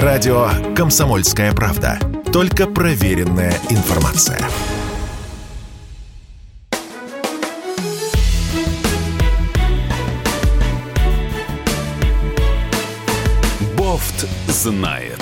Радио «Комсомольская правда». Только проверенная информация. Бофт знает.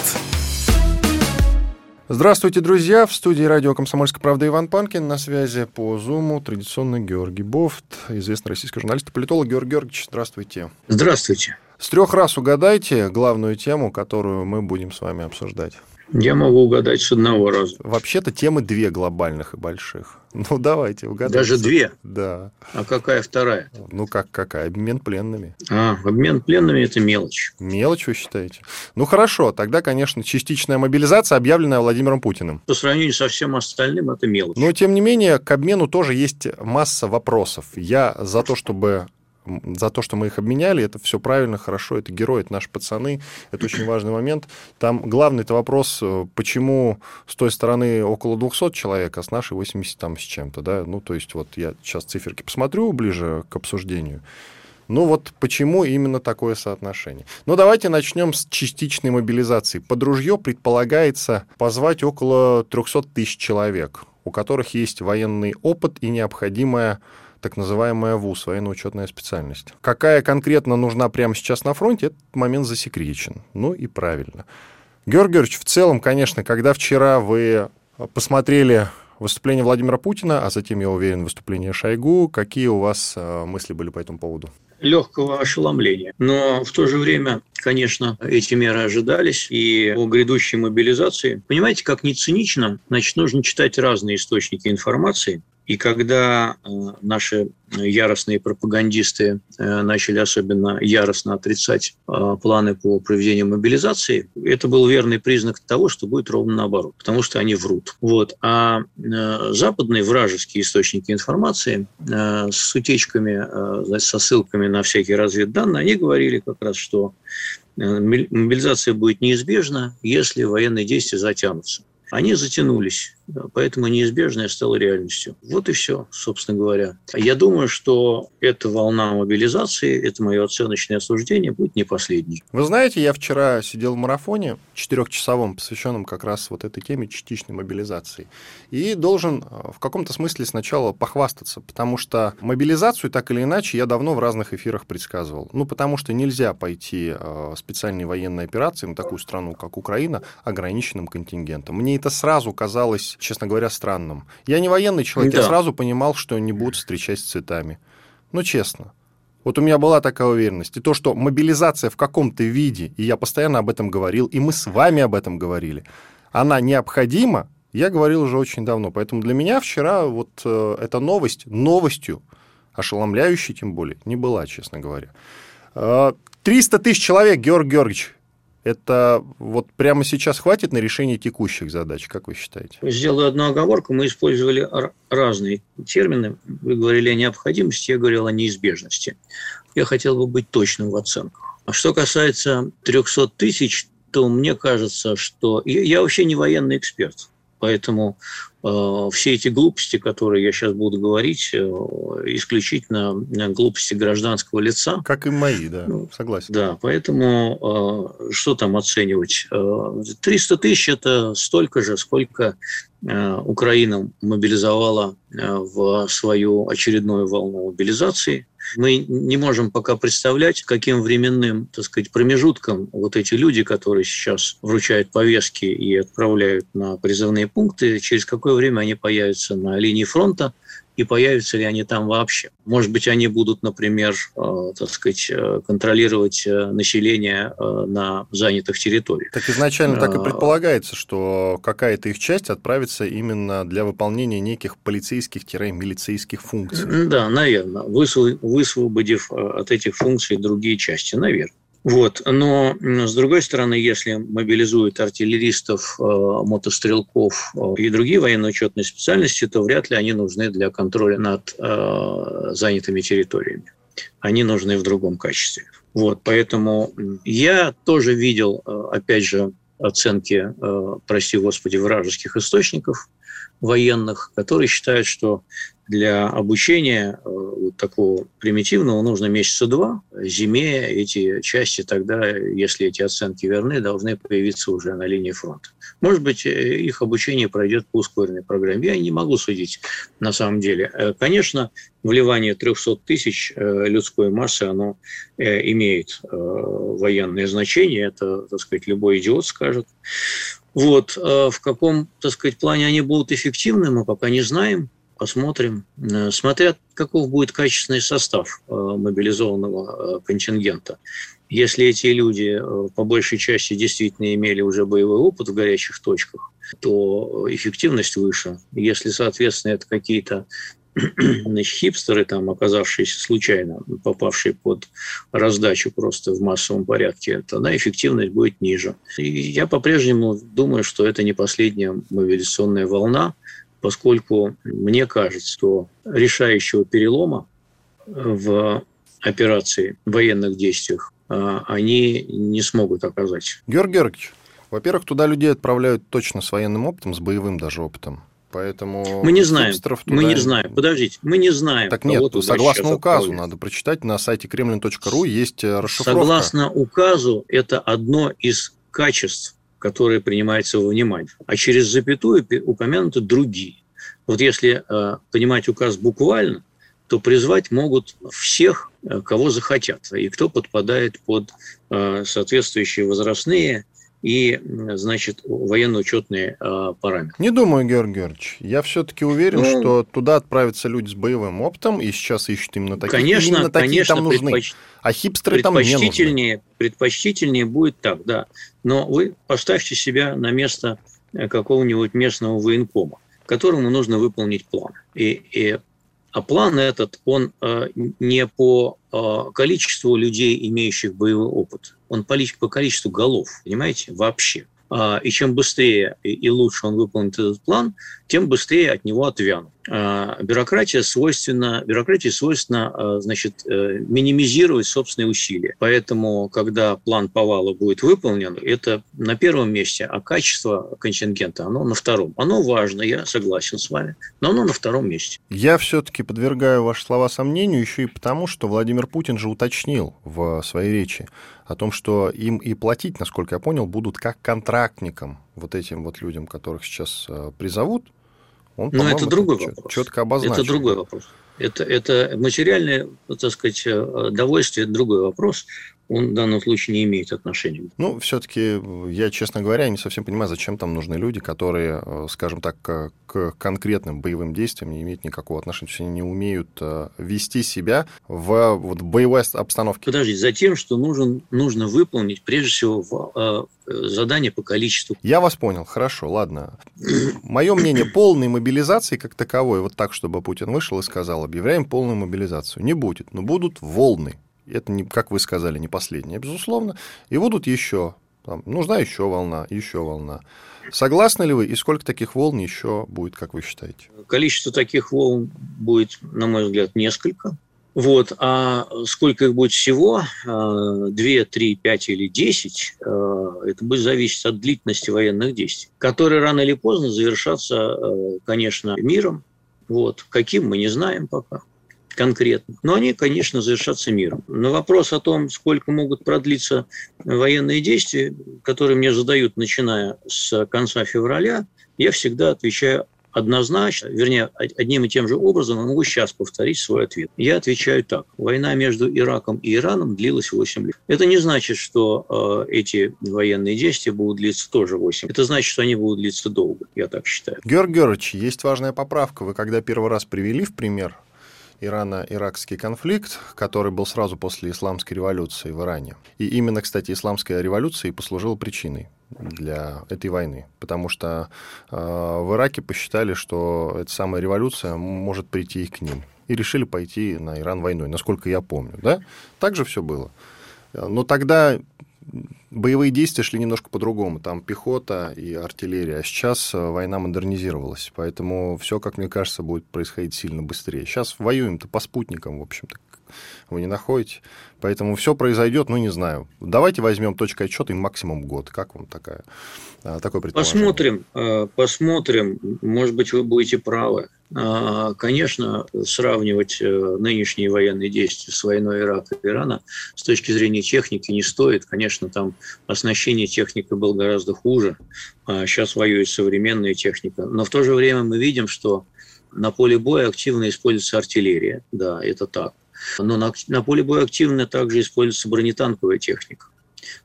Здравствуйте, друзья! В студии радио «Комсомольская правда» Иван Панкин. На связи по Зуму традиционно Георгий Бофт, известный российский журналист и политолог. Георгий Георгиевич, здравствуйте. Здравствуйте. С трех раз угадайте главную тему, которую мы будем с вами обсуждать. Я могу угадать с одного раза. Вообще-то темы две глобальных и больших. Ну, давайте, угадайте. Даже две? Да. А какая вторая? Ну, как какая? Обмен пленными. А, обмен пленными – это мелочь. Мелочь, вы считаете? Ну, хорошо. Тогда, конечно, частичная мобилизация, объявленная Владимиром Путиным. По сравнению со всем остальным, это мелочь. Но, тем не менее, к обмену тоже есть масса вопросов. Я за то, чтобы за то, что мы их обменяли, это все правильно, хорошо, это герои, это наши пацаны, это очень важный момент. Там главный это вопрос, э, почему с той стороны около 200 человек, а с нашей 80 там с чем-то, да, ну, то есть вот я сейчас циферки посмотрю ближе к обсуждению, ну вот почему именно такое соотношение? Ну давайте начнем с частичной мобилизации. Под ружье предполагается позвать около 300 тысяч человек, у которых есть военный опыт и необходимая так называемая ВУЗ, военно-учетная специальность. Какая конкретно нужна прямо сейчас на фронте, этот момент засекречен. Ну и правильно. Георгий Георгиевич, в целом, конечно, когда вчера вы посмотрели выступление Владимира Путина, а затем, я уверен, выступление Шойгу, какие у вас э, мысли были по этому поводу? легкого ошеломления. Но в то же время, конечно, эти меры ожидались, и о грядущей мобилизации. Понимаете, как не цинично, значит, нужно читать разные источники информации, и когда э, наши яростные пропагандисты э, начали особенно яростно отрицать э, планы по проведению мобилизации, это был верный признак того, что будет ровно наоборот, потому что они врут. Вот. А западные вражеские источники информации с утечками, со ссылками на всякие разведданные, они говорили как раз, что мобилизация будет неизбежна, если военные действия затянутся. Они затянулись. Поэтому неизбежное стало реальностью. Вот и все, собственно говоря. Я думаю, что эта волна мобилизации, это мое оценочное суждение, будет не последней. Вы знаете, я вчера сидел в марафоне четырехчасовом, посвященном как раз вот этой теме частичной мобилизации. И должен э, в каком-то смысле сначала похвастаться, потому что мобилизацию так или иначе я давно в разных эфирах предсказывал. Ну, потому что нельзя пойти э, специальной военной операции на такую страну, как Украина, ограниченным контингентом. Мне это сразу казалось честно говоря, странным. Я не военный человек, да. я сразу понимал, что не будут встречать с цветами. Ну, честно. Вот у меня была такая уверенность. И то, что мобилизация в каком-то виде, и я постоянно об этом говорил, и мы с вами об этом говорили, она необходима, я говорил уже очень давно. Поэтому для меня вчера вот э, эта новость, новостью, ошеломляющей тем более, не была, честно говоря. 300 э, тысяч человек, Георгий Георгиевич, это вот прямо сейчас хватит на решение текущих задач, как вы считаете? Сделаю одну оговорку. Мы использовали разные термины. Вы говорили о необходимости, я говорил о неизбежности. Я хотел бы быть точным в оценках. А что касается 300 тысяч, то мне кажется, что... Я вообще не военный эксперт. Поэтому э, все эти глупости, которые я сейчас буду говорить, э, исключительно глупости гражданского лица. Как и мои, да, ну, согласен. Да, поэтому э, что там оценивать? 300 тысяч – это столько же, сколько Украина мобилизовала в свою очередную волну мобилизации. Мы не можем пока представлять, каким временным, так сказать, промежутком вот эти люди, которые сейчас вручают повестки и отправляют на призывные пункты, через какое время они появятся на линии фронта, и появятся ли они там вообще. Может быть, они будут, например, э, так сказать, э, контролировать э, население на занятых территориях. Так изначально так и предполагается, что какая-то их часть отправится именно для выполнения неких полицейских-милицейских функций. Да, наверное, высвободив от этих функций другие части, наверное. Вот. Но, с другой стороны, если мобилизуют артиллеристов, э, мотострелков э, и другие военно-учетные специальности, то вряд ли они нужны для контроля над э, занятыми территориями. Они нужны в другом качестве. Вот. Поэтому я тоже видел, опять же, оценки, прости господи, вражеских источников военных, которые считают, что для обучения э, вот такого примитивного нужно месяца два. Зиме эти части тогда, если эти оценки верны, должны появиться уже на линии фронта. Может быть, э, их обучение пройдет по ускоренной программе. Я не могу судить на самом деле. Э, конечно, вливание 300 тысяч людской массы, оно имеет военное значение. Это, так сказать, любой идиот скажет. Вот. В каком, так сказать, плане они будут эффективны, мы пока не знаем посмотрим. Э, смотря каков будет качественный состав э, мобилизованного э, контингента. Если эти люди по большей части действительно имели уже боевой опыт в горячих точках, то эффективность выше. Если, соответственно, это какие-то значит, хипстеры, там, оказавшиеся случайно, попавшие под раздачу просто в массовом порядке, тогда эффективность будет ниже. И я по-прежнему думаю, что это не последняя мобилизационная волна, поскольку мне кажется, что решающего перелома в операции, в военных действиях а, они не смогут оказать. Георгий Георгиевич, во-первых, туда людей отправляют точно с военным опытом, с боевым даже опытом. Поэтому мы не знаем. Туда... Мы не знаем. Подождите, мы не знаем. Так нет, согласно указу, надо прочитать на сайте kremlin.ru есть э, расшифровка. Согласно указу, это одно из качеств которые принимаются во внимание. А через запятую упомянуты другие. Вот если э, понимать указ буквально, то призвать могут всех, э, кого захотят, и кто подпадает под э, соответствующие возрастные и, значит, военно-учетные э, параметры. Не думаю, Георгий Георгиевич. Я все-таки уверен, ну, что туда отправятся люди с боевым опытом, и сейчас ищут именно такие. Конечно, именно такие конечно, там нужны. Предпоч... А хипстеры там не нужны. Предпочтительнее будет так, да. Но вы поставьте себя на место э, какого-нибудь местного военкома, которому нужно выполнить план. И, и а план этот, он э, не по э, количеству людей, имеющих боевой опыт, он по, количеству голов, понимаете, вообще. А, и чем быстрее и лучше он выполнит этот план, тем быстрее от него отвянут. А, бюрократия свойственна, бюрократии свойственно а, значит, э, минимизировать собственные усилия. Поэтому, когда план повала будет выполнен, это на первом месте, а качество контингента, оно на втором. Оно важно, я согласен с вами, но оно на втором месте. Я все-таки подвергаю ваши слова сомнению еще и потому, что Владимир Путин же уточнил в своей речи о том, что им и платить, насколько я понял, будут как контрактникам, вот этим вот людям, которых сейчас э, призовут, он, Но это другой это вопрос. Четко обозначил. Это другой вопрос. Это, это материальное, так сказать, э, довольствие – это другой вопрос он в данном случае не имеет отношения. Ну, все-таки я, честно говоря, не совсем понимаю, зачем там нужны люди, которые, э, скажем так, к конкретным боевым действиям не имеют никакого отношения. То есть они не умеют э, вести себя в вот, боевой обстановке. Подождите, за тем, что нужен, нужно выполнить, прежде всего, э, задание по количеству. Я вас понял, хорошо, ладно. Мое мнение, полной мобилизации как таковой, вот так, чтобы Путин вышел и сказал, объявляем полную мобилизацию, не будет, но будут волны это, не, как вы сказали, не последняя, безусловно. И будут еще. Там, нужна еще волна, еще волна. Согласны ли вы, и сколько таких волн еще будет, как вы считаете? Количество таких волн будет, на мой взгляд, несколько. Вот. А сколько их будет всего, а, две, три, пять или десять, а, это будет зависеть от длительности военных действий, которые рано или поздно завершатся, а, конечно, миром. Вот. Каким мы не знаем пока конкретно. Но они, конечно, завершатся миром. На вопрос о том, сколько могут продлиться военные действия, которые мне задают, начиная с конца февраля, я всегда отвечаю однозначно, вернее, одним и тем же образом, я могу сейчас повторить свой ответ. Я отвечаю так. Война между Ираком и Ираном длилась 8 лет. Это не значит, что э, эти военные действия будут длиться тоже 8. Это значит, что они будут длиться долго, я так считаю. Георгий Георгиевич, есть важная поправка. Вы когда первый раз привели в пример Ирано-Иракский конфликт, который был сразу после исламской революции в Иране. И именно, кстати, исламская революция и послужила причиной для этой войны, потому что э, в Ираке посчитали, что эта самая революция может прийти и к ним, и решили пойти на Иран войной, насколько я помню, да? Так же все было. Но тогда боевые действия шли немножко по-другому. Там пехота и артиллерия. А сейчас э, война модернизировалась. Поэтому все, как мне кажется, будет происходить сильно быстрее. Сейчас воюем-то по спутникам, в общем-то. Вы не находите? Поэтому все произойдет, ну, не знаю. Давайте возьмем точкой отчета и максимум год. Как вам такая, а, такое предположение? Посмотрим, э, посмотрим. Может быть, вы будете правы. А, конечно, сравнивать э, нынешние военные действия с войной Ирака и Ирана с точки зрения техники не стоит. Конечно, там оснащение техникой было гораздо хуже. Сейчас а воюет современная техника. Но в то же время мы видим, что на поле боя активно используется артиллерия. Да, это так. Но на, на поле боя активно также используется бронетанковая техника,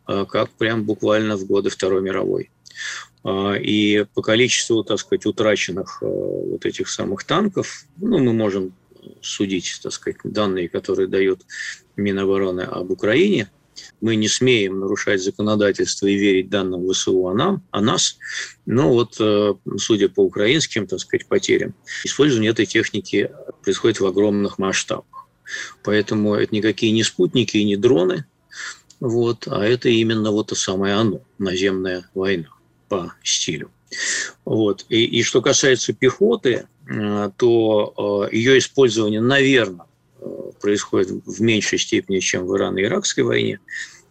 а, как прям буквально в годы Второй мировой. А, и по количеству, так сказать, утраченных а, вот этих самых танков, ну, мы можем судить, так сказать, данные, которые дают Минобороны об Украине, мы не смеем нарушать законодательство и верить данным ВСУ о, нам, о нас. Но вот, судя по украинским, так сказать, потерям, использование этой техники происходит в огромных масштабах. Поэтому это никакие не спутники и не дроны, вот, а это именно вот то самое оно, наземная война по стилю. Вот. И, и что касается пехоты, э, то э, ее использование, наверное, э, происходит в меньшей степени, чем в Ирано-Иракской войне,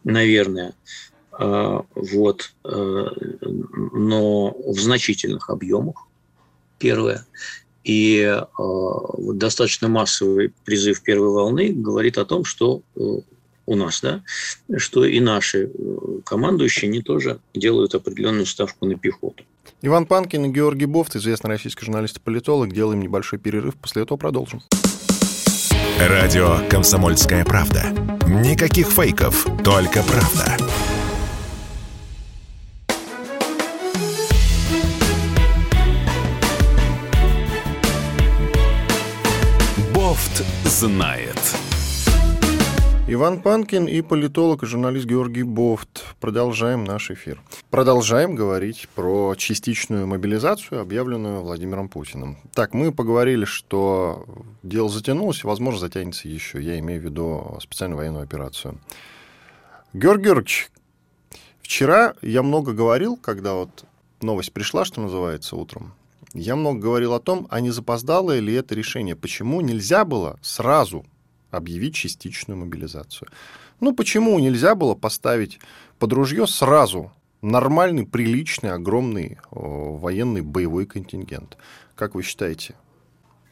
наверное, вот, но в значительных объемах, первое. И э, достаточно массовый призыв первой волны говорит о том, что э, у нас, да, что и наши э, командующие, они тоже делают определенную ставку на пехоту. Иван Панкин и Георгий Бофт, известный российский журналист и политолог. Делаем небольшой перерыв, после этого продолжим. Радио «Комсомольская правда». Никаких фейков, только правда. Знает. Иван Панкин и политолог и журналист Георгий Бофт. Продолжаем наш эфир. Продолжаем говорить про частичную мобилизацию, объявленную Владимиром Путиным. Так, мы поговорили, что дело затянулось, возможно, затянется еще. Я имею в виду специальную военную операцию. Георгий Георгиевич, вчера я много говорил, когда вот новость пришла, что называется, утром, я много говорил о том, а не запоздало ли это решение, почему нельзя было сразу объявить частичную мобилизацию. Ну, почему нельзя было поставить под ружье сразу нормальный, приличный, огромный о, военный боевой контингент? Как вы считаете?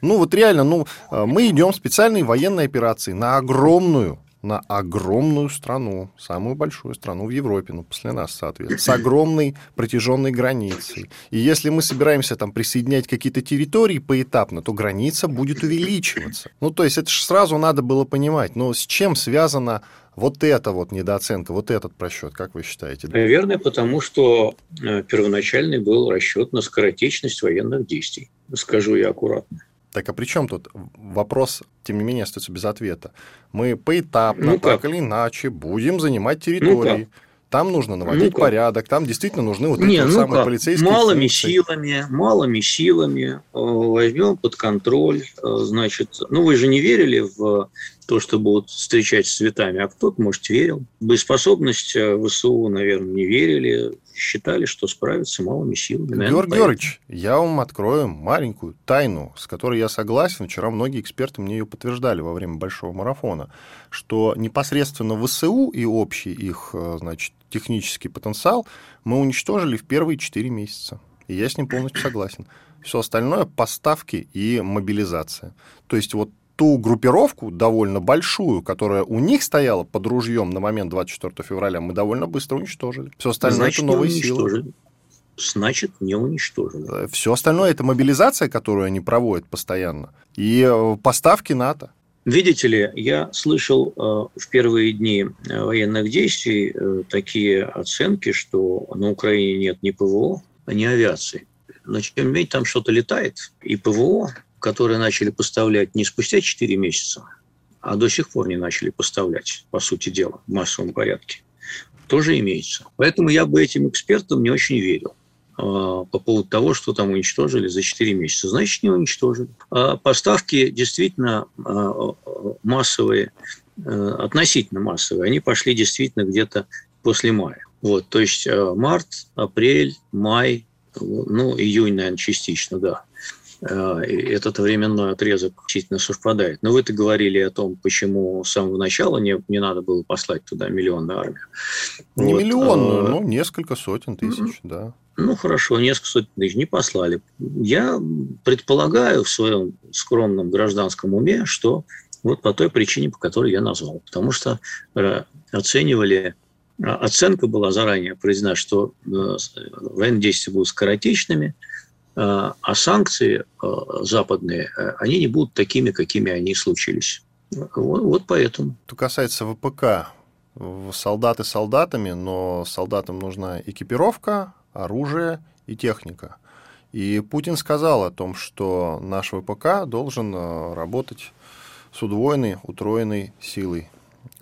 Ну, вот реально, ну, э, мы идем в специальные военные операции на огромную на огромную страну, самую большую страну в Европе, ну, после нас, соответственно, с огромной протяженной границей. И если мы собираемся там присоединять какие-то территории поэтапно, то граница будет увеличиваться. Ну, то есть это же сразу надо было понимать, но с чем связана вот эта вот недооценка, вот этот просчет, как вы считаете? Наверное, потому что э, первоначальный был расчет на скоротечность военных действий. Скажу я аккуратно. Так а при чем тут вопрос, тем не менее, остается без ответа? Мы поэтапно, ну так или иначе, будем занимать территории. Ну там нужно наводить ну порядок, там действительно нужны вот Не, эти ну самые как? полицейские Малыми функции. силами, малыми силами э, возьмем под контроль. Э, значит, ну вы же не верили в то, что будут встречать с цветами, а кто-то, может, верил. Боеспособность э, ВСУ, наверное, не верили, считали, что справятся малыми силами. Наверное, Георгий Георгиевич, я вам открою маленькую тайну, с которой я согласен. Вчера многие эксперты мне ее подтверждали во время большого марафона, что непосредственно ВСУ и общий их, э, значит, технический потенциал мы уничтожили в первые 4 месяца. И я с ним полностью согласен. Все остальное – поставки и мобилизация. То есть вот ту группировку, довольно большую, которая у них стояла под ружьем на момент 24 февраля, мы довольно быстро уничтожили. Все остальное Значит, это новые силы. Значит, не уничтожили. Э, Все остальное это мобилизация, которую они проводят постоянно, и э, поставки НАТО. Видите ли, я слышал э, в первые дни военных действий такие оценки, что на Украине нет ни ПВО, ни авиации. Но не менее там что-то летает, и ПВО, которые начали поставлять не спустя 4 месяца, а до сих пор не начали поставлять, по сути дела, в массовом порядке, тоже имеется. Поэтому я бы этим экспертам не очень верил а, по поводу того, что там уничтожили за 4 месяца. Значит, не уничтожили. А поставки действительно а, массовые, относительно массовые, они пошли действительно где-то после мая. Вот, то есть март, апрель, май, ну, июнь, наверное, частично, да. Этот временной отрезок действительно совпадает. Но вы-то говорили о том, почему с самого начала не, не надо было послать туда миллионную армию. Не вот. миллионную, ну, несколько сотен тысяч, да. Ну, хорошо, несколько сотен тысяч не послали. Я предполагаю в своем скромном гражданском уме, что вот по той причине, по которой я назвал. Потому что э, оценивали, а, оценка была заранее произведена, что э, военные действия будут скоротечными, э, а санкции западные, они не будут такими, какими они случились. Вот, вот поэтому. Что касается ВПК, солдаты солдатами, но солдатам нужна экипировка, оружие и техника. И Путин сказал о том, что наш ВПК должен э, работать с удвоенной, утроенной силой,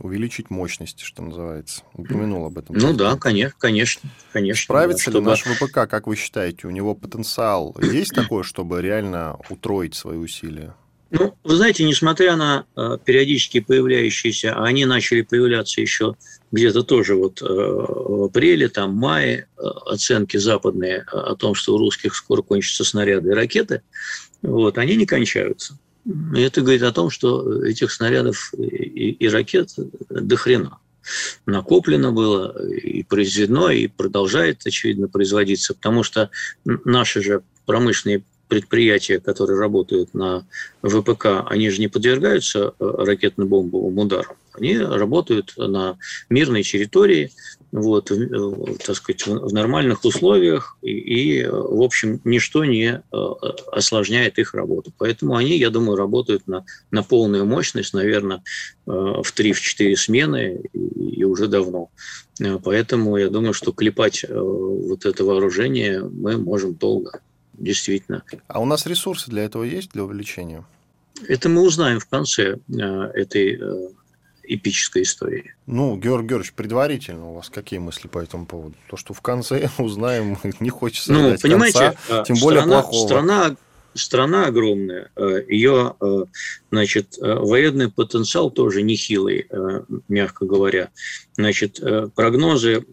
увеличить мощность, что называется. Упомянул об этом. Ну да, конечно, конечно. конечно Справится да, ли чтобы... наш ВПК, как вы считаете, у него потенциал есть такой, чтобы реально утроить свои усилия? Ну, вы знаете, несмотря на э, периодически появляющиеся, а они начали появляться еще где-то тоже вот э, в апреле, там, мае, э, оценки западные о том, что у русских скоро кончатся снаряды и ракеты, вот, они не кончаются. Это говорит о том, что этих снарядов и, и ракет до хрена накоплено было и произведено, и продолжает, очевидно, производиться, потому что наши же промышленные предприятия, которые работают на ВПК, они же не подвергаются э, ракетно-бомбовым ударам. Они работают на мирной территории, вот, э, так сказать, в нормальных условиях, и, и, в общем, ничто не э, осложняет их работу. Поэтому они, я думаю, работают на, на полную мощность, наверное, в 3-4 смены и, уже давно. Поэтому я думаю, что клепать вот это вооружение мы можем долго действительно. А у нас ресурсы для этого есть, для увеличения? Это мы узнаем в конце э, этой э, эпической истории. Ну, Георгий Георгиевич, предварительно у вас какие мысли по этому поводу? То, что в конце узнаем, не хочется ну, понимаете, конца, тем страна, более плохого. Страна страна огромная, э, ее, э, значит, э, военный потенциал тоже нехилый, мягко говоря. Значит, прогнозы,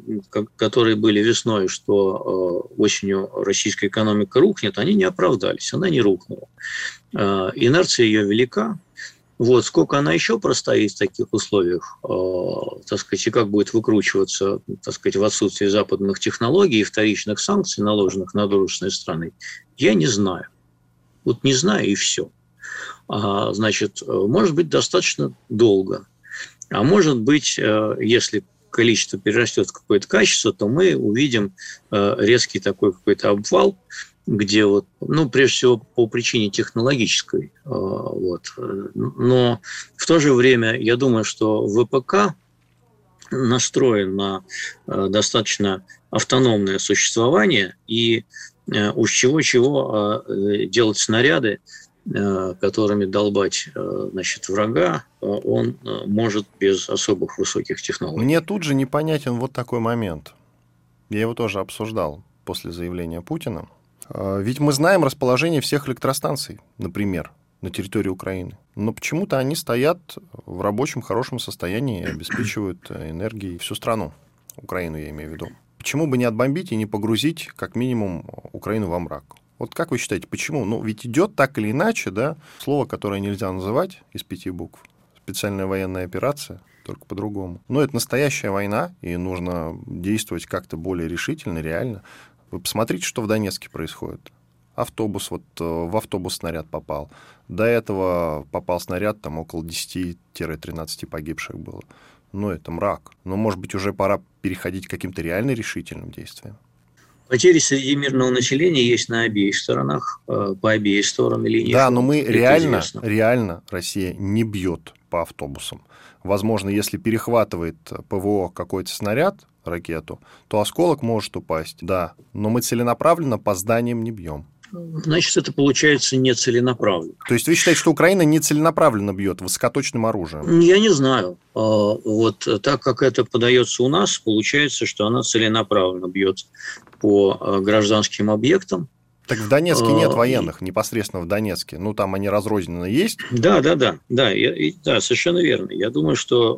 которые были весной, что осенью российская экономика рухнет, они не оправдались, она не рухнула. Инерция ее велика, вот, сколько она еще простоит в таких условиях, э, так сказать, и как будет выкручиваться, так сказать, в отсутствии западных технологий и вторичных санкций, наложенных на дружественные страны, я не знаю. Вот не знаю и все. А, значит, может быть достаточно долго. А может быть, э, если количество перерастет в какое-то качество, то мы увидим э, резкий такой какой-то обвал, где вот, ну, прежде всего по причине технологической, э, вот. Но в то же время я думаю, что ВПК настроен на достаточно автономное существование, и Э, уж чего-чего а, э, делать снаряды, э, которыми долбать значит, врага, он может без особых высоких технологий. Мне тут же непонятен вот такой момент. Я его тоже обсуждал после заявления Путина. Ведь мы знаем расположение всех электростанций, например, на территории Украины. Но почему-то они стоят в рабочем хорошем состоянии и обеспечивают энергией всю страну. Украину я имею в виду. Почему бы не отбомбить и не погрузить, как минимум, Украину во мрак? Вот как вы считаете, почему? Ну, ведь идет так или иначе, да, слово, которое нельзя называть из пяти букв. Специальная военная операция, только по-другому. Но это настоящая война, и нужно действовать как-то более решительно, реально. Вы посмотрите, что в Донецке происходит. Автобус, вот э, в автобус снаряд попал. До этого попал снаряд, там около 10-13 погибших было ну, это мрак. Но, может быть, уже пора переходить к каким-то реально решительным действиям. Потери среди мирного населения есть на обеих сторонах, э, по обеих сторонам линии. Да, но мы реально, реально Россия не бьет по автобусам. Возможно, если перехватывает ПВО какой-то снаряд, ракету, то осколок может упасть, да. Но мы целенаправленно по зданиям не бьем значит, это получается нецеленаправленно. То есть вы считаете, что Украина нецеленаправленно бьет высокоточным оружием? Я не знаю. А, вот так как это подается у нас, получается, что она целенаправленно бьет по а, гражданским объектам, Так в Донецке нет военных непосредственно в Донецке. Ну, там они разрозненно есть. Да, да, да, да, я, да, совершенно верно. Я думаю, что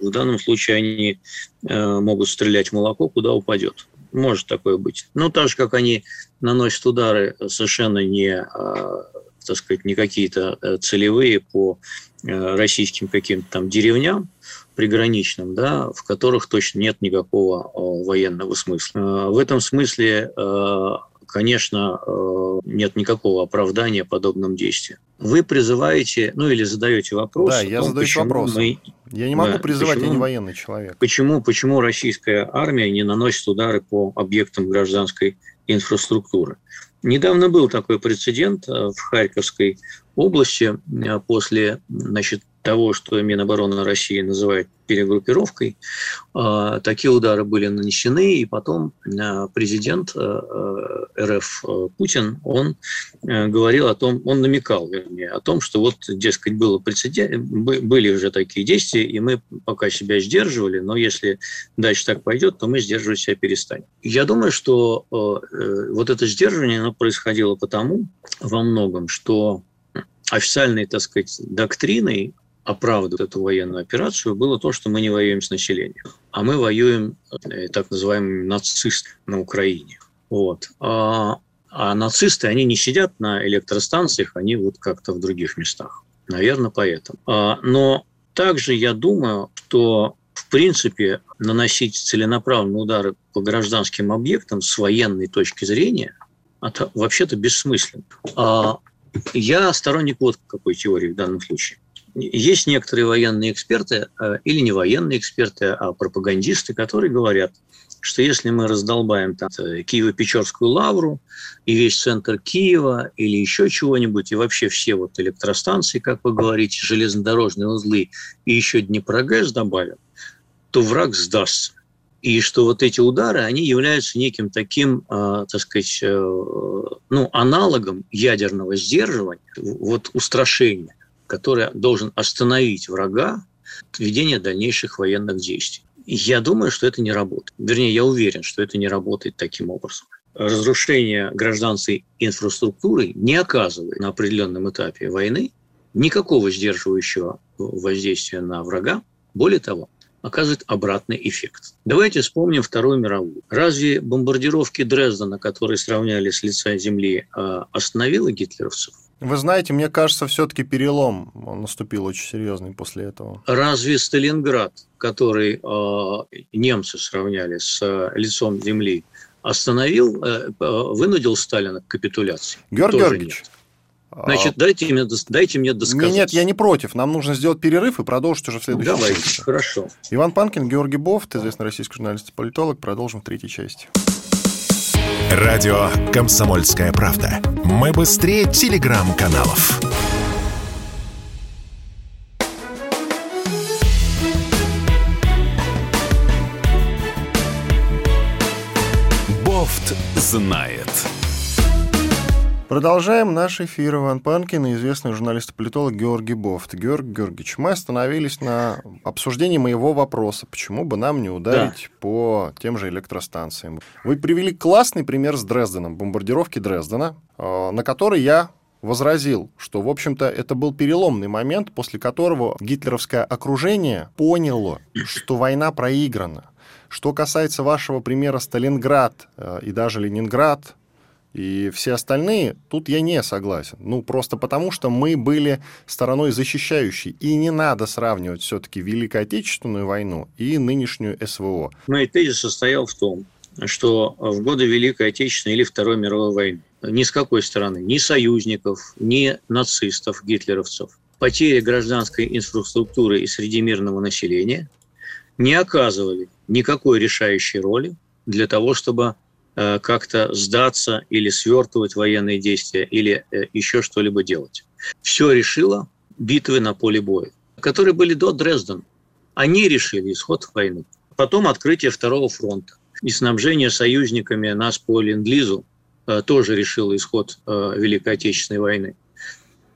в данном случае они могут стрелять в молоко, куда упадет. Может такое быть. Ну, так же, как они наносят удары совершенно не, так сказать, не какие-то целевые по российским каким-то там деревням, приграничным, да, в которых точно нет никакого военного смысла. В этом смысле конечно, э, нет никакого оправдания подобным действиям. Вы призываете, ну или задаете вопрос. Да, я том, задаю вопрос. Мы... Я не могу да, призывать, почему, я не военный человек. Почему, почему российская армия не наносит удары по объектам гражданской инфраструктуры? Недавно был такой прецедент э, в Харьковской области э, после значит, того, что Минобороны России называет перегруппировкой. А, такие удары были нанесены, и потом а, президент а, РФ Путин, он говорил о том, он намекал, вернее, о том, что вот, дескать, было прецедент, были уже такие действия, и мы пока себя сдерживали, но если дальше так пойдет, то мы сдерживать себя перестанем. Я думаю, что э, вот это сдерживание, оно происходило потому, во многом, что официальной, так сказать, доктриной оправдывать эту военную операцию, было то, что мы не воюем с населением, а мы воюем э, так называемыми нацистами на Украине. Вот. А, а нацисты, они не сидят на электростанциях, они вот как-то в других местах. Наверное, поэтому. А, но также я думаю, что в принципе наносить целенаправленные удары по гражданским объектам с военной точки зрения это вообще-то бессмысленно. А я сторонник вот какой теории в данном случае. Есть некоторые военные эксперты, э, или не военные эксперты, а пропагандисты, которые говорят, что если мы раздолбаем там э, Киево-Печорскую лавру и весь центр Киева или еще чего-нибудь, и вообще все вот электростанции, как вы говорите, железнодорожные узлы и еще Днепрогэс добавим, то враг сдастся. И что вот эти удары, они являются неким таким, э, так сказать, ну, аналогом ядерного сдерживания, вот устрашения который должен остановить врага от ведения дальнейших военных действий. Я думаю, что это не работает. Вернее, я уверен, что это не работает таким образом. Разрушение гражданской инфраструктуры не оказывает на определенном этапе войны никакого сдерживающего воздействия на врага. Более того, оказывает обратный эффект. Давайте вспомним Вторую мировую. Разве бомбардировки Дрездена, которые сравняли с лица земли, а, остановила гитлеровцев? Вы знаете, мне кажется, все-таки перелом наступил очень серьезный после этого. Разве Сталинград, который э, немцы сравняли с э, лицом земли, остановил, э, вынудил Сталина к капитуляции? Георгий Тоже Георгиевич, нет. Значит, дайте мне, дайте мне досказать. Нет, я не против. Нам нужно сделать перерыв и продолжить уже в следующей Давайте, части. хорошо. Иван Панкин, Георгий Бофт, известный российский журналист и политолог. Продолжим в третьей части. Радио «Комсомольская правда». Мы быстрее телеграм-каналов. Бофт знает. Продолжаем наш эфир. Иван Панкин и известный журналист и политолог Георгий Бофт. Георгий Георгиевич, мы остановились на обсуждении моего вопроса, почему бы нам не ударить да. по тем же электростанциям. Вы привели классный пример с Дрезденом, бомбардировки Дрездена, э, на который я возразил, что, в общем-то, это был переломный момент, после которого гитлеровское окружение поняло, что война проиграна. Что касается вашего примера Сталинград э, и даже Ленинград, и все остальные, тут я не согласен. Ну, просто потому, что мы были стороной защищающей. И не надо сравнивать все-таки Великую Отечественную войну и нынешнюю СВО. Мой тезис состоял в том, что в годы Великой Отечественной или Второй мировой войны ни с какой стороны, ни союзников, ни нацистов, гитлеровцев, потери гражданской инфраструктуры и среди мирного населения не оказывали никакой решающей роли для того, чтобы Э, как-то сдаться или свертывать военные действия, или э, еще что-либо делать. Все решило битвы на поле боя, которые были до Дрездена. Они решили исход войны. Потом открытие Второго фронта и снабжение союзниками нас по Ленд-Лизу э, тоже решило исход Великой Отечественной войны.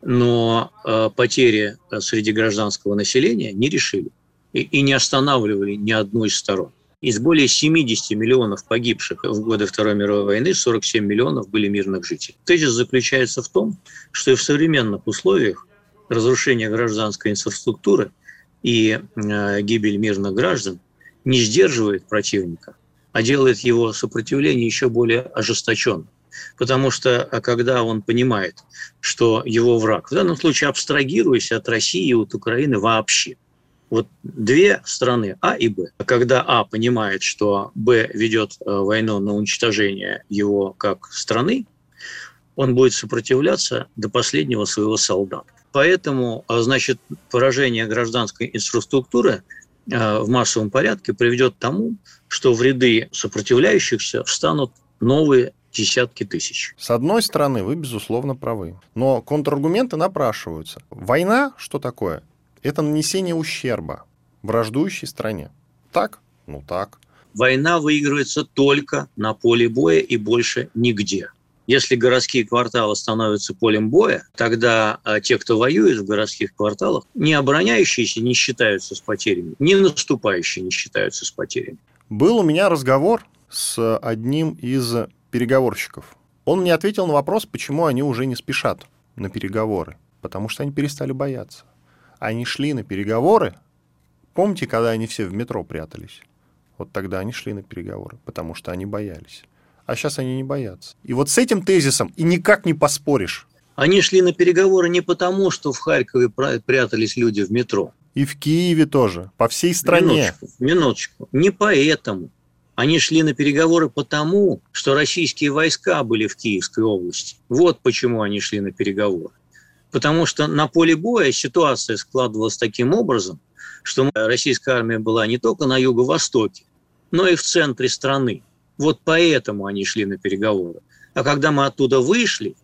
Но потери среди гражданского населения не решили и не останавливали ни одну из сторон. Из более 70 миллионов погибших в годы Второй мировой войны 47 миллионов были мирных жителей. Тезис заключается в том, что и в современных условиях разрушение гражданской инфраструктуры и э, гибель мирных граждан не сдерживает противника, а делает его сопротивление еще более ожесточенным. Потому что а когда он понимает, что его враг, в данном случае абстрагируясь от России и от Украины вообще, вот две страны, А и Б. Когда А понимает, что Б ведет э, войну на уничтожение его как страны, он будет сопротивляться до последнего своего солдата. Поэтому, а, значит, поражение гражданской инфраструктуры а, в массовом порядке приведет к тому, что в ряды сопротивляющихся встанут новые десятки тысяч. С одной стороны, вы, безусловно, правы. Но контраргументы напрашиваются. Война, что такое? Это нанесение ущерба враждующей стране. Так? Ну так. Война выигрывается только на поле боя и больше нигде. Если городские кварталы становятся полем боя, тогда а, те, кто воюет в городских кварталах, не обороняющиеся не считаются с потерями, не наступающие не считаются с потерями. Был у меня разговор с одним из переговорщиков. Он мне ответил на вопрос, почему они уже не спешат на переговоры. Потому что они перестали бояться. Они шли на переговоры. Помните, когда они все в метро прятались? Вот тогда они шли на переговоры, потому что они боялись а сейчас они не боятся. И вот с этим тезисом и никак не поспоришь. Они шли на переговоры не потому, что в Харькове прятались люди в метро. И в Киеве тоже, по всей стране. Минуточку, минуточку. Не поэтому. Они шли на переговоры потому, что российские войска были в Киевской области. Вот почему они шли на переговоры. Потому что на поле боя ситуация складывалась таким образом, что российская армия была не только на юго-востоке, но и в центре страны. Вот поэтому они шли на переговоры. А когда мы оттуда вышли,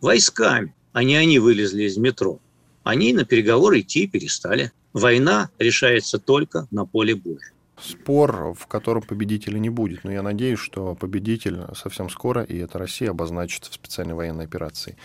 войсками, а не они вылезли из метро, они на переговоры идти перестали. Война решается только на поле боя. Спор, в котором победителя не будет. Но я надеюсь, что победитель совсем скоро, и это Россия, обозначится в специальной военной операции.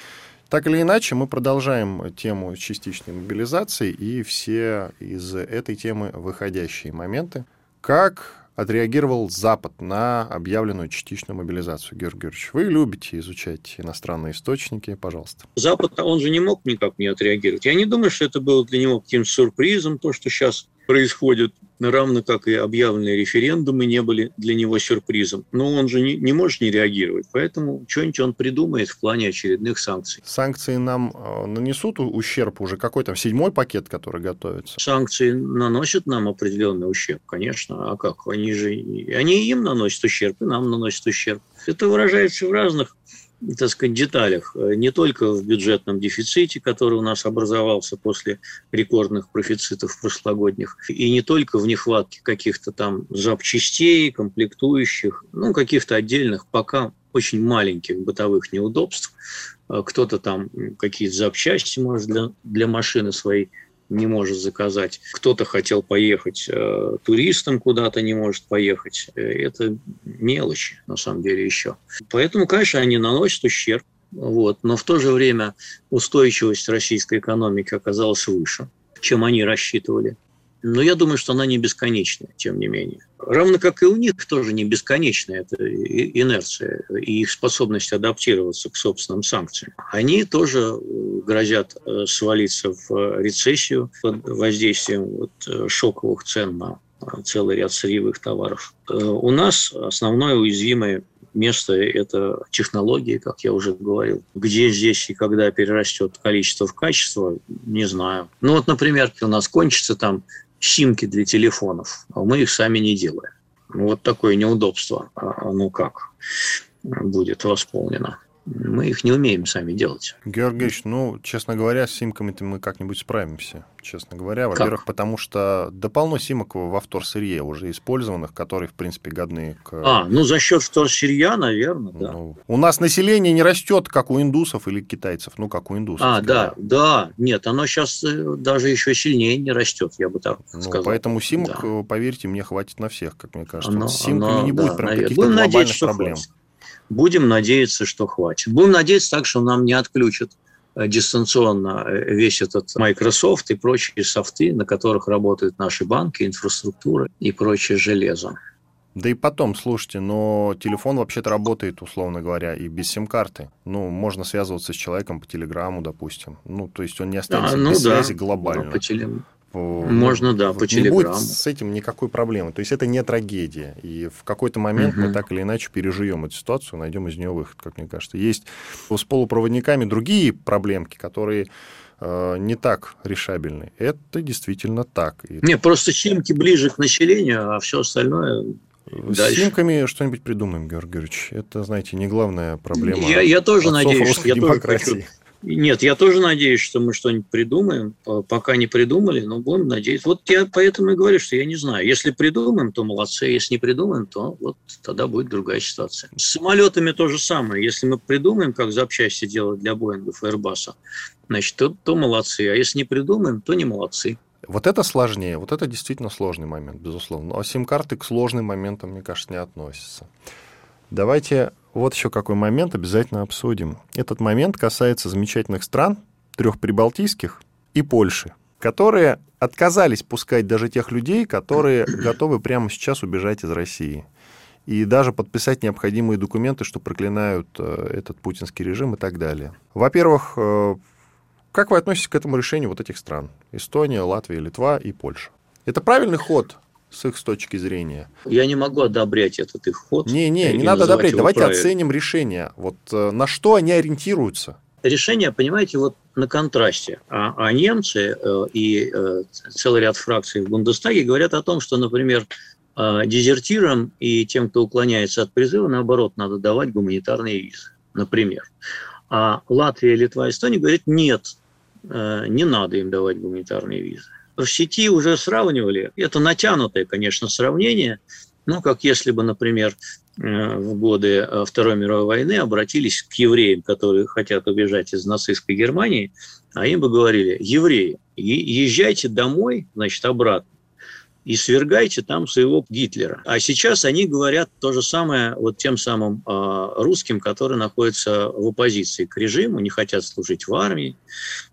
Так или иначе, мы продолжаем тему частичной мобилизации и все из этой темы выходящие моменты. Как отреагировал Запад на объявленную частичную мобилизацию? Георгий Георгиевич, вы любите изучать иностранные источники, пожалуйста. Запад, он же не мог никак не отреагировать. Я не думаю, что это было для него каким-то сюрпризом, то, что сейчас происходит, равно как и объявленные референдумы не были для него сюрпризом. Но он же не, не может не реагировать, поэтому что-нибудь он придумает в плане очередных санкций. Санкции нам э, нанесут ущерб уже какой там седьмой пакет, который готовится? Санкции наносят нам определенный ущерб, конечно. А как? Они же они им наносят ущерб, и нам наносят ущерб. Это выражается в разных так сказать, деталях, э, не только в бюджетном дефиците, который у нас образовался после рекордных профицитов прошлогодних, и не только в нехватке каких-то там запчастей, комплектующих, ну, каких-то отдельных пока очень маленьких бытовых неудобств. Э, кто-то там какие-то запчасти может для, для машины своей не может заказать. Кто-то хотел поехать э, туристом куда-то, не может поехать. Э, это мелочи, на самом деле, еще. Поэтому, конечно, они наносят ущерб. Вот. Но в то же время устойчивость российской экономики оказалась выше, чем они рассчитывали. Но я думаю, что она не бесконечная, тем не менее. Равно как и у них тоже не бесконечная эта инерция и их способность адаптироваться к собственным санкциям. Они тоже э, грозят э, свалиться в э, рецессию под воздействием вот шоковых цен на целый ряд сырьевых товаров. У нас основное уязвимое место – это технологии, как я уже говорил. Где здесь и когда перерастет количество в качество, не знаю. Ну вот, например, у нас кончится там симки для телефонов, а мы их сами не делаем. Вот такое неудобство, а оно как будет восполнено мы их не умеем сами делать. Георгиевич, ну, честно говоря, с симками-то мы как-нибудь справимся, честно говоря. Во-первых, потому что да полно симок во вторсырье уже использованных, которые, в принципе, годны к... А, ну, за счет вторсырья, наверное, да. Ну, у нас население не растет, как у индусов или китайцев, ну, как у индусов. А, да, да, нет, оно сейчас э, даже еще сильнее не растет, я бы так ну, сказал. Поэтому симок, да. поверьте мне, хватит на всех, как мне кажется. Оно, с симками оно, не будет да, прям каких-то глобальных надеяться, проблем. Хватит. Будем надеяться, что хватит. Будем надеяться так, что нам не отключат э, дистанционно э, весь этот Microsoft и прочие софты, на которых работают наши банки, инфраструктура и прочее железо. Да и потом, слушайте, но телефон вообще-то работает, условно говоря, и без сим-карты. Ну, можно связываться с человеком по телеграмму, допустим. Ну, то есть он не останется а, ну без да. связи глобально. Ну, по теле... Можно, да, по телеграмму. Не будет с этим никакой проблемы. То есть это не трагедия. И в какой-то момент угу. мы так или иначе переживем эту ситуацию, найдем из нее выход, как мне кажется. Есть с полупроводниками другие проблемки, которые э, не так решабельны. Это действительно так. Не, просто симки ближе к населению, а все остальное с Дальше. симками что-нибудь придумаем, Георгий Георгиевич. Это, знаете, не главная проблема. Я, я тоже надеюсь, я тоже хочу, нет, я тоже надеюсь, что мы что-нибудь придумаем. Пока не придумали, но будем надеяться. Вот я поэтому и говорю, что я не знаю. Если придумаем, то молодцы. Если не придумаем, то вот тогда будет другая ситуация. С самолетами то же самое. Если мы придумаем, как запчасти делать для Боингов и Airbus, значит, то, то молодцы. А если не придумаем, то не молодцы. Вот это сложнее, вот это действительно сложный момент, безусловно. А сим-карты к сложным моментам, мне кажется, не относятся. Давайте вот еще какой момент обязательно обсудим. Этот момент касается замечательных стран, трех прибалтийских и Польши, которые отказались пускать даже тех людей, которые готовы прямо сейчас убежать из России. И даже подписать необходимые документы, что проклинают э, этот путинский режим и так далее. Во-первых, э, как вы относитесь к этому решению вот этих стран? Эстония, Латвия, Литва и Польша. Это правильный ход с их с точки зрения. Я не могу одобрять этот их ход. Не, не, не надо одобрять. Давайте правильно. оценим решение. Вот э, на что они ориентируются? Решение, понимаете, вот на контрасте. А, а немцы э, и э, целый ряд фракций в Бундестаге говорят о том, что, например, э, дезертирам и тем, кто уклоняется от призыва, наоборот, надо давать гуманитарные визы, например. А Латвия, Литва, Эстония говорят, нет, э, не надо им давать гуманитарные визы в сети уже сравнивали. Это натянутое, конечно, сравнение. Ну, как если бы, например, э, в годы э, Второй мировой войны обратились к евреям, которые хотят убежать из нацистской Германии, а им бы говорили, евреи, езжайте домой, значит, обратно, и свергайте там своего Гитлера. А сейчас они говорят то же самое вот тем самым э, русским, которые находятся в оппозиции к режиму, не хотят служить в армии.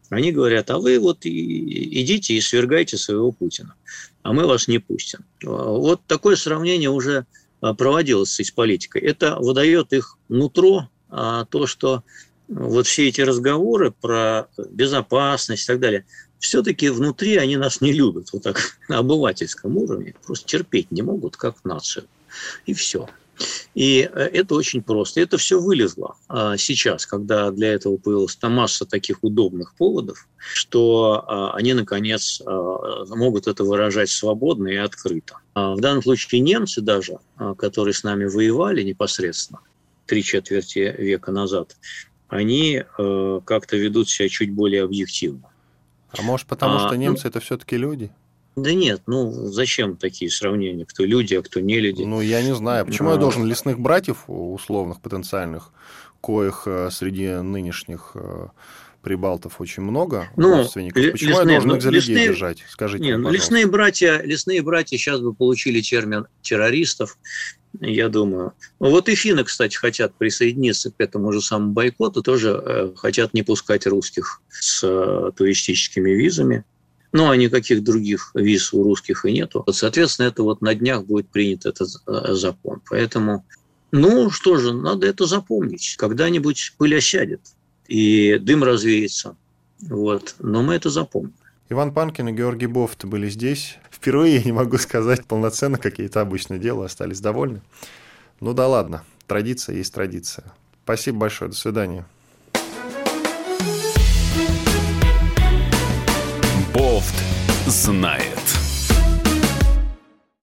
Они говорят, а вы вот и, идите и свергайте своего Путина, а мы вас не пустим. Вот такое сравнение уже проводилось с политикой. Это выдает их нутро, а то, что вот все эти разговоры про безопасность и так далее, все-таки внутри они нас не любят, вот так на обывательском уровне, просто терпеть не могут, как нацию. И все. И э, это очень просто. Это все вылезло а, сейчас, когда для этого появилась там масса таких удобных поводов, что а, они, наконец, а, могут это выражать свободно и открыто. В данном случае немцы даже, которые с нами воевали непосредственно три четверти века назад, они э, как-то ведут себя чуть более объективно. А может потому, что немцы ну, это все-таки люди? Да нет, ну зачем такие сравнения? Кто люди, а кто не люди? Ну, я не знаю. Почему а... я должен лесных братьев, условных, потенциальных, коих э, среди нынешних э, прибалтов очень много ну, родственников. Почему лесные, я должен их за лесные, людей держать? Скажите не, ну, лесные братья, лесные братья сейчас бы получили термин террористов, я думаю. Вот и финны, кстати, хотят присоединиться к этому же самому бойкоту, тоже э, хотят не пускать русских с э, туристическими визами. Ну, а никаких других виз у русских и нету. Соответственно, это вот на днях будет принят этот э, закон. Поэтому, ну что же, надо это запомнить. Когда-нибудь пыль осядет и дым развеется. Вот. Но мы это запомним. Иван Панкин и Георгий Бофт были здесь. Впервые, я не могу сказать полноценно, какие-то обычные дела, остались довольны. Ну да ладно, традиция есть традиция. Спасибо большое, до свидания. Бофт знает.